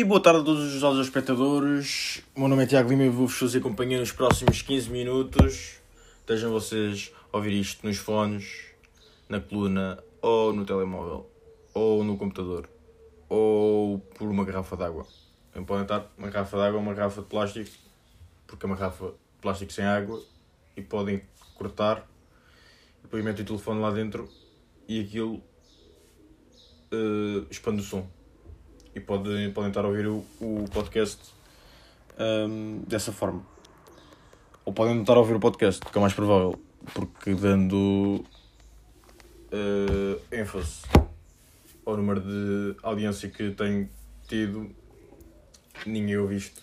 E boa tarde a todos os nossos espectadores. O meu nome é Tiago Lima e vou-vos fazer companhia nos próximos 15 minutos. Estejam vocês ouvir isto nos fones, na coluna, ou no telemóvel, ou no computador, ou por uma garrafa d'água. Podem estar uma garrafa d'água ou uma garrafa de plástico, porque é uma garrafa de plástico sem água, e podem cortar, depois metem o telefone lá dentro e aquilo uh, expande o som e podem, podem estar a ouvir o, o podcast um, dessa forma. Ou podem estar a ouvir o podcast, que é mais provável, porque dando uh, ênfase ao número de audiência que tenho tido, ninguém ouve isto.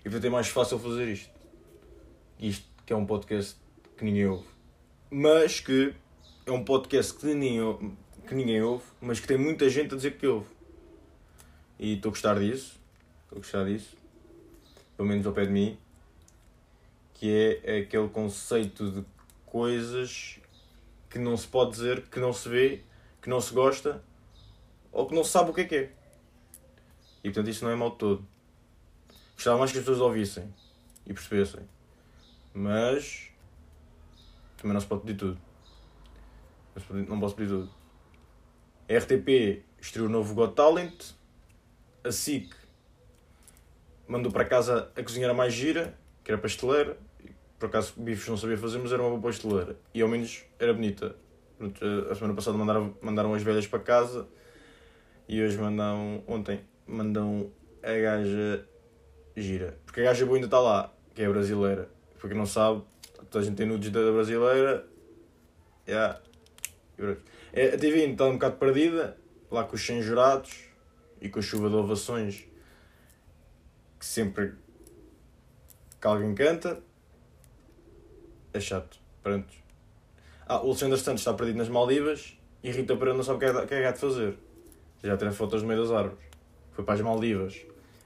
E portanto é mais fácil fazer isto. Isto que é um podcast que ninguém ouve. Mas que é um podcast que ninguém, que ninguém ouve, mas que tem muita gente a dizer que ouve. E estou a gostar disso. Estou a gostar disso. Pelo menos ao pé de mim. Que é aquele conceito de coisas que não se pode dizer, que não se vê, que não se gosta ou que não se sabe o que é que é. E portanto isso não é mal todo. Gostava mais que as pessoas ouvissem e percebessem. Mas também não se pode pedir tudo. Não posso pedir tudo. A RTP estreou o novo Got Talent a SIC mandou para casa a cozinheira mais gira, que era pasteleira. Por acaso bifes não sabia fazer, mas era uma boa pasteleira. E ao menos era bonita. A semana passada mandaram, mandaram as velhas para casa e hoje mandam, ontem, mandam a gaja gira. Porque a gaja boa ainda está lá, que é brasileira. Porque não sabe, toda a gente tem nudes da brasileira. Yeah. É, a TV está um bocado perdida, lá com os 100 jurados e com a chuva de ovações que sempre que alguém canta é chato. Pronto. Ah, o Alexandre Santos está perdido nas Maldivas e Rita Pereira não sabe o que é, que é de fazer. Já tem fotos no meio das árvores. Foi para as Maldivas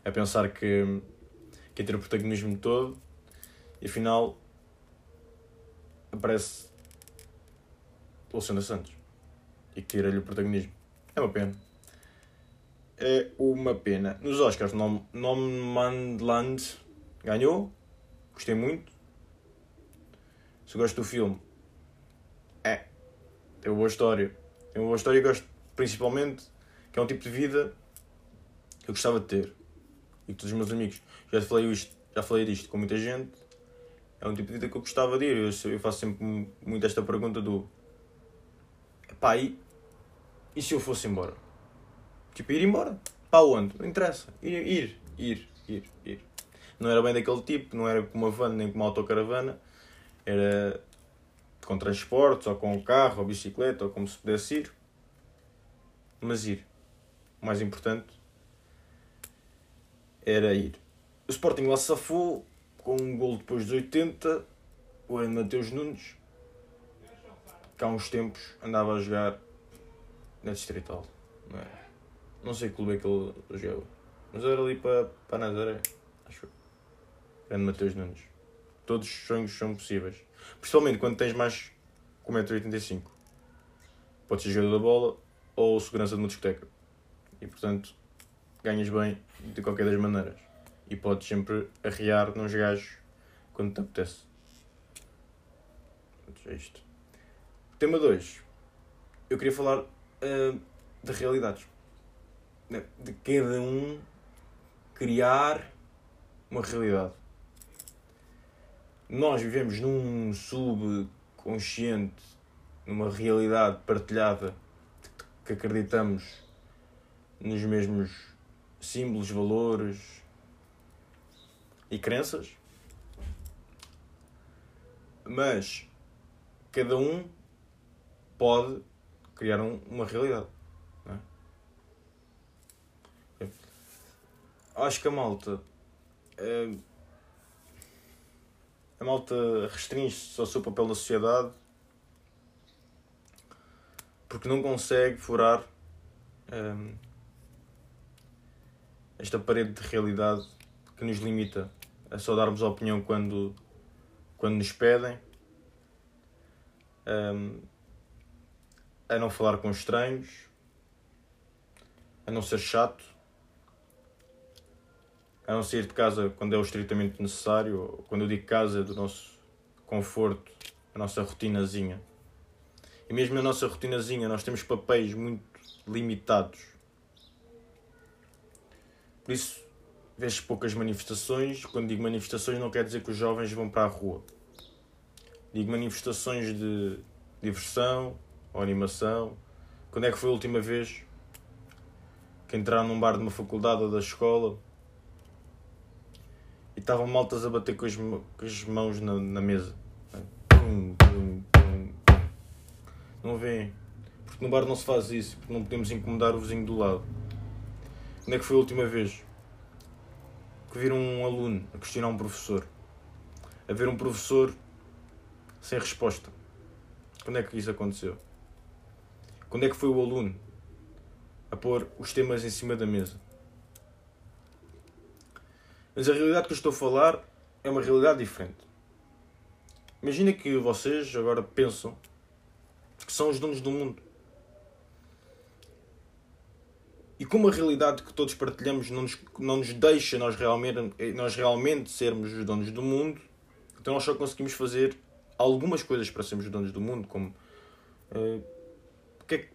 a pensar que, que ia ter o protagonismo todo e afinal aparece o Alexandre Santos e que tira-lhe o protagonismo. É uma pena é uma pena. Nos Oscars, Nom Nomadland ganhou. Gostei muito. Se gosto do filme, é. Tem uma boa história. Tem uma boa história e gosto principalmente que é um tipo de vida que eu gostava de ter. E que todos os meus amigos. Já falei, isto, já falei disto com muita gente. É um tipo de vida que eu gostava de ir. Eu, eu faço sempre muito esta pergunta do. E, e se eu fosse embora? Tipo, ir embora. Para onde? Não interessa. Ir, ir, ir, ir, ir. Não era bem daquele tipo, não era com uma van nem com uma autocaravana. Era com transportes, ou com carro, ou bicicleta, ou como se pudesse ir. Mas ir. O mais importante era ir. O Sporting lá safou com um gol depois dos 80. O Ana Mateus Nunes, que há uns tempos andava a jogar na Distrital. Não é? Não sei que clube é que ele jogava. Mas era ali para, para Nazaré. Acho. Grande Mateus Nunes. Todos os sonhos são possíveis. Principalmente quando tens mais com 1,85m. Podes ser jogador da bola ou segurança de uma discoteca. E portanto ganhas bem de qualquer das maneiras. E podes sempre arriar nos gajos quando te apetece. É isto. Tema 2. Eu queria falar uh, de realidades de cada um criar uma realidade. Nós vivemos num subconsciente, numa realidade partilhada que acreditamos nos mesmos símbolos, valores e crenças, mas cada um pode criar um, uma realidade. Acho que a malta. É, a malta restringe-se ao seu papel na sociedade porque não consegue furar é, esta parede de realidade que nos limita a só darmos a opinião quando, quando nos pedem, é, a não falar com estranhos, a não ser chato a não sair de casa quando é o estritamente necessário, quando eu digo casa, é do nosso conforto, a nossa rotinazinha. E mesmo na nossa rotinazinha, nós temos papéis muito limitados. Por isso, vês poucas manifestações. Quando digo manifestações, não quer dizer que os jovens vão para a rua. Digo manifestações de diversão ou animação. Quando é que foi a última vez que entraram num bar de uma faculdade ou da escola estavam maltas a bater com as, com as mãos na, na mesa? Não vêem? Porque no bar não se faz isso, porque não podemos incomodar o vizinho do lado. Quando é que foi a última vez que viram um aluno a questionar um professor? A ver um professor sem resposta? Quando é que isso aconteceu? Quando é que foi o aluno a pôr os temas em cima da mesa? Mas a realidade que eu estou a falar é uma realidade diferente. Imagina que vocês agora pensam que são os donos do mundo. E como a realidade que todos partilhamos não nos, não nos deixa nós realmente, nós realmente sermos os donos do mundo, então nós só conseguimos fazer algumas coisas para sermos donos do mundo, como uh, que é que,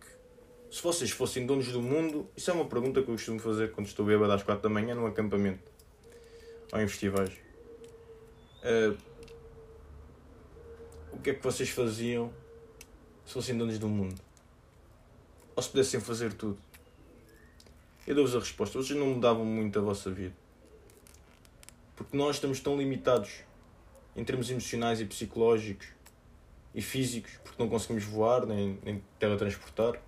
se vocês fossem donos do mundo, isso é uma pergunta que eu costumo fazer quando estou bêbado às 4 da manhã num acampamento ou em festivais. Uh, o que é que vocês faziam se fossem donos do mundo? Ou se pudessem fazer tudo? Eu dou-vos a resposta. Vocês não mudavam muito a vossa vida. Porque nós estamos tão limitados em termos emocionais e psicológicos e físicos, porque não conseguimos voar nem, nem teletransportar,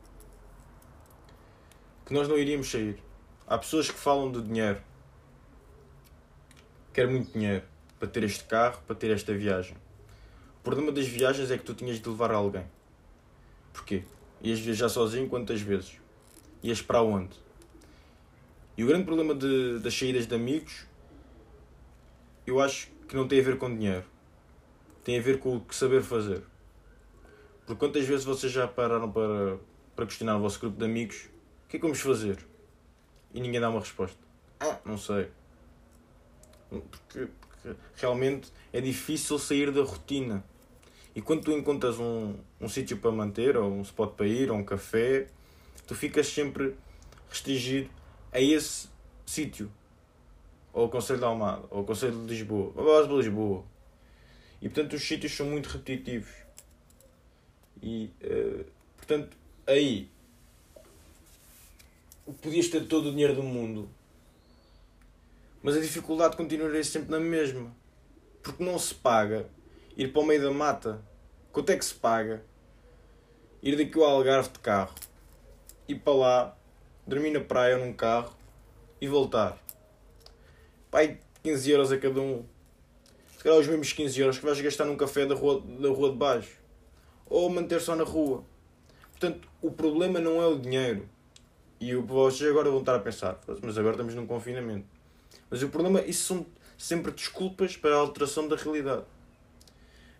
que nós não iríamos sair. Há pessoas que falam de dinheiro. Quero muito dinheiro para ter este carro, para ter esta viagem. O problema das viagens é que tu tinhas de levar alguém. Porquê? Ias viajar sozinho quantas vezes? Ias para onde? E o grande problema de, das saídas de amigos, eu acho que não tem a ver com dinheiro. Tem a ver com o que saber fazer. Porque quantas vezes vocês já pararam para, para questionar o vosso grupo de amigos o que é que vamos fazer? E ninguém dá uma resposta. Ah, não sei. Porque, porque realmente é difícil sair da rotina. E quando tu encontras um, um sítio para manter, ou um spot para ir, ou um café, tu ficas sempre restringido a esse sítio. Ou o Conselho de Almada, ou o Conselho de Lisboa, ou a base de Lisboa. E portanto os sítios são muito repetitivos. E uh, portanto aí podias ter todo o dinheiro do mundo, mas a dificuldade continuaria sempre na mesma. Porque não se paga ir para o meio da mata Quanto é que se paga ir daqui ao Algarve de carro, ir para lá, dormir na praia num carro e voltar? Pai, 15 euros a cada um. Se calhar os mesmos 15 euros que vais gastar num café da rua, da rua de baixo. Ou manter só na rua. Portanto, o problema não é o dinheiro. E vocês agora vão estar a pensar, mas agora estamos num confinamento. Mas o problema, isso são sempre desculpas para a alteração da realidade.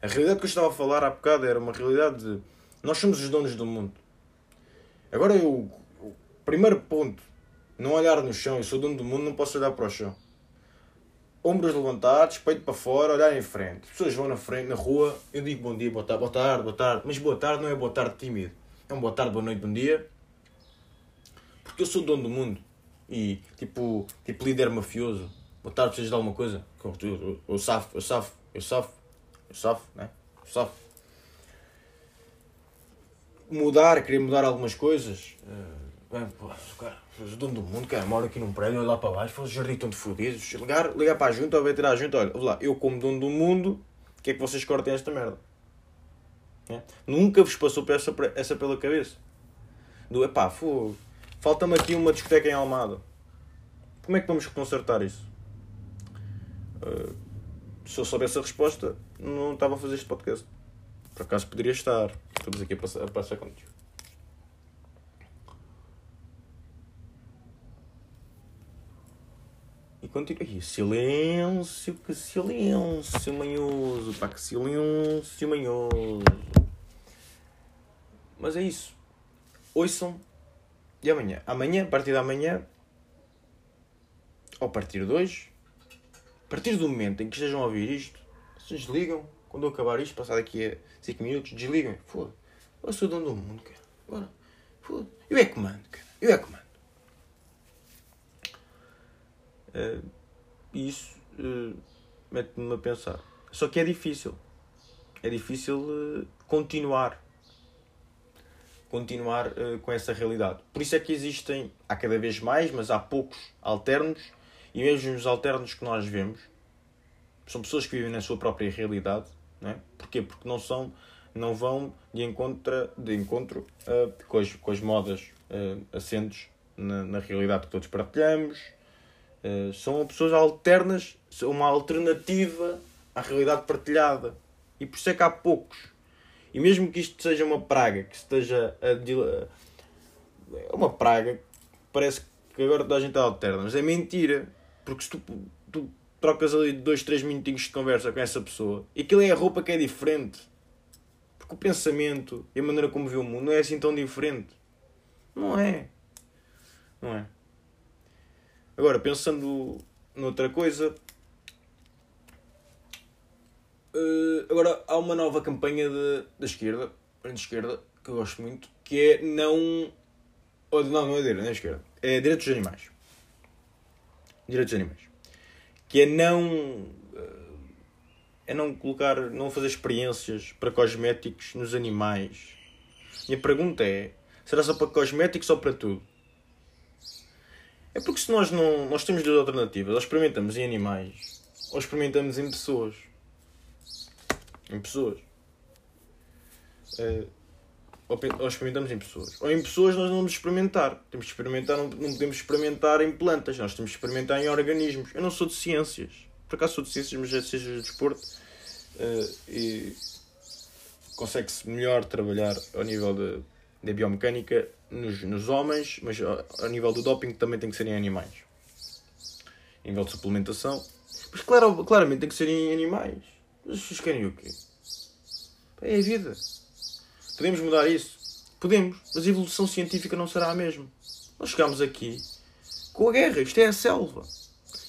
A realidade que eu estava a falar há bocado era uma realidade de nós somos os donos do mundo. Agora eu, o primeiro ponto, não olhar no chão, eu sou dono do mundo, não posso olhar para o chão. Ombros levantados, peito para fora, olhar em frente. As pessoas vão na frente, na rua, eu digo bom dia, boa tarde, boa tarde, boa tarde. Mas boa tarde não é boa tarde tímido. É um boa tarde, boa noite, bom dia. Porque eu sou dono do mundo. E tipo, tipo líder mafioso. Boa tarde, precisas de alguma coisa? Eu, eu, safo, eu safo, eu safo eu sofro, né? Eu sofro. Mudar, querer mudar algumas coisas. Uh, bem, pô, cara, o dono do mundo, cara, moro aqui num prédio, olho lá para baixo, o jardim tão de fodidos. Ligar, ligar para a junta, ou vai tirar a junta, olha, lá, eu como dono do mundo, o que é que vocês cortem esta merda? É? Nunca vos passou essa, essa pela cabeça. Do, epá, fogo, falta-me aqui uma discoteca em Almada. Como é que vamos consertar isso? Uh, se eu soubesse a resposta, não estava a fazer este podcast. Por acaso poderia estar. Estamos aqui a passar, a passar contigo. E contigo. Ai, silêncio, que silêncio manhoso. Pá, que silêncio manhoso. Mas é isso. Ouçam. E amanhã? Amanhã, a partir da manhã. ou a partir de hoje, a partir do momento em que estejam a ouvir isto, vocês desligam. Quando eu acabar isto, passar daqui a 5 minutos, desligam. Foda. Eu sou o dono do mundo, cara. Bora. Foda. Eu é comando, cara. Eu é comando. Uh, isso uh, mete-me a pensar. Só que é difícil. É difícil uh, continuar. Continuar com essa realidade. Por isso é que existem, há cada vez mais, mas há poucos alternos. E mesmo os alternos que nós vemos são pessoas que vivem na sua própria realidade. Não é? Porquê? Porque não são não vão de encontro, de encontro uh, com, as, com as modas uh, assentes na, na realidade que todos partilhamos. Uh, são pessoas alternas, são uma alternativa à realidade partilhada. E por isso é que há poucos. E mesmo que isto seja uma praga, que esteja a. É uma praga, parece que agora toda a gente está alterna, mas é mentira. Porque se tu, tu trocas ali dois, três minutinhos de conversa com essa pessoa, e aquilo é a roupa que é diferente. Porque o pensamento e a maneira como vê o mundo não é assim tão diferente. Não é. Não é. Agora, pensando noutra coisa. Uh, agora há uma nova campanha da esquerda, de esquerda, que eu gosto muito, que é não. Ou, não, não é direita, não é esquerda. É direitos dos animais. Direitos dos animais que é não é não colocar, não fazer experiências para cosméticos nos animais. Minha pergunta é, será só para cosméticos ou para tudo? É porque se nós não, nós temos duas alternativas, ou experimentamos em animais, ou experimentamos em pessoas. Em pessoas. É, ou, ou experimentamos em pessoas. Ou em pessoas nós não vamos experimentar. Temos que experimentar, não, podemos experimentar em plantas, nós temos que experimentar em organismos. Eu não sou de ciências. Por acaso sou de ciências, mas é de ciências de desporto. Uh, e consegue-se melhor trabalhar ao nível de, da biomecânica nos, nos homens, mas ao, nível do doping também tem que ser em animais. A nível de suplementação. Mas claro, claramente tem que ser em animais. Vocês querem o quê? É a vida. Podemos mudar isso? Podemos, mas a evolução científica não será a mesma. Nós chegamos aqui com a guerra, isto é a selva.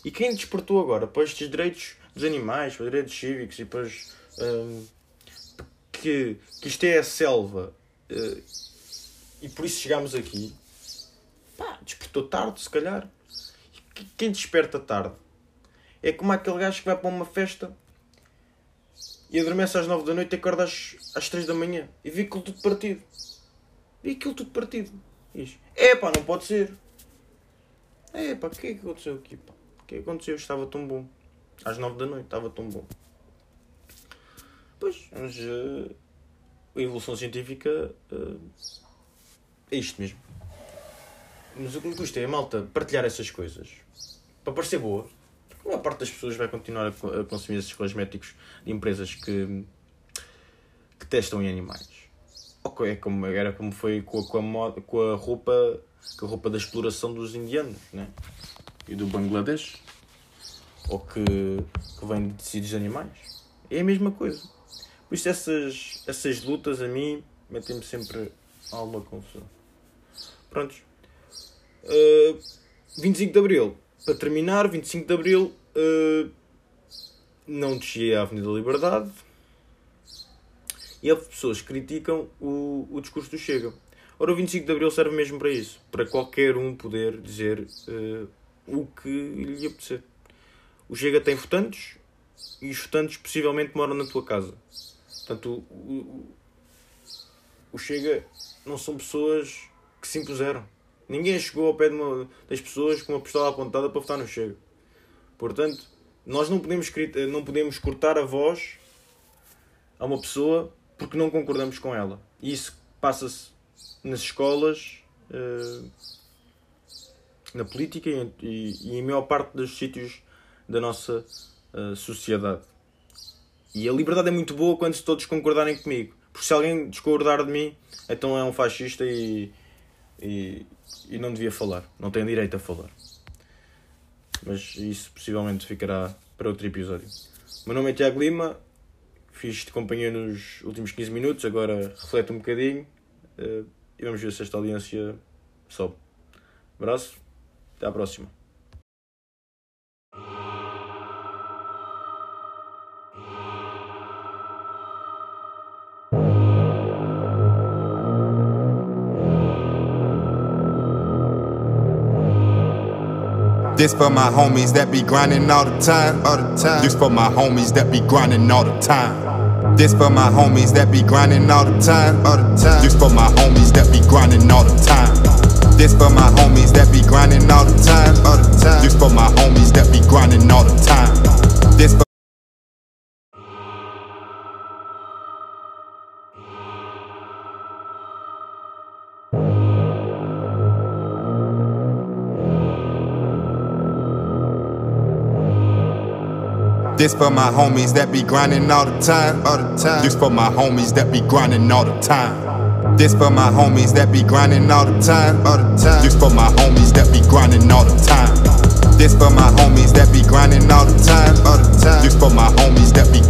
E quem despertou agora para estes direitos dos animais, para os direitos cívicos e para os, um, que, que isto é a selva uh, e por isso chegamos aqui, pá, despertou tarde, se calhar. E quem desperta tarde é como aquele gajo que vai para uma festa e adormece às 9 da noite e acorda às, às 3 da manhã e vi aquilo tudo partido. Vi aquilo tudo partido. Diz: É pá, não pode ser. É pá, o que é que aconteceu aqui? O que é que aconteceu? Estava tão bom. Às 9 da noite estava tão bom. Pois, mas uh, a evolução científica uh, é isto mesmo. Mas o que me custa é a malta partilhar essas coisas para parecer boa a maior parte das pessoas vai continuar a consumir esses cosméticos de empresas que, que testam em animais. Ok, é como, era como foi com a, com a, moda, com a roupa com a roupa da exploração dos indianos né? e do Bangladesh ou que, que vem de tecidos de animais. É a mesma coisa. Por isso essas, essas lutas a mim metem-me sempre alguma confusão. Prontos. Uh, 25 de Abril para terminar, 25 de Abril, uh, não desci a Avenida da Liberdade e as pessoas criticam o, o discurso do Chega. Ora, o 25 de Abril serve mesmo para isso, para qualquer um poder dizer uh, o que lhe apetecer. O Chega tem votantes e os votantes possivelmente moram na tua casa. Portanto, o, o, o Chega não são pessoas que se impuseram. Ninguém chegou ao pé uma, das pessoas com uma pistola apontada para votar no Chega. Portanto, nós não podemos, não podemos cortar a voz a uma pessoa porque não concordamos com ela. E isso passa-se nas escolas, eh, na política e, e, em maior parte dos sítios da nossa eh, sociedade. E a liberdade é muito boa quando todos concordarem comigo. Porque se alguém discordar de mim, então é um fascista e, e, e não devia falar, não tem direito a falar. Mas isso possivelmente ficará para outro episódio. O meu nome é Tiago Lima, fiz-te companhia nos últimos 15 minutos, agora reflete um bocadinho uh, e vamos ver se esta audiência sobe. Abraço, até à próxima. This for my homies that be grinding all the time. All the time. This for my homies that be grinding all the time. This for my homies that be grinding all the time. All the time. This for my homies that be grinding all the time. This for my homies that be grinding all the time. All the time. This for my homies that be grinding all the time. This This for my homies that be grinding all the time. All the time. This for my homies that be grinding all the time. This for my homies that be grinding all the time. All the time. This for my homies that be grinding all the time. This for my homies that be grinding all the time. All the time. This for my homies that be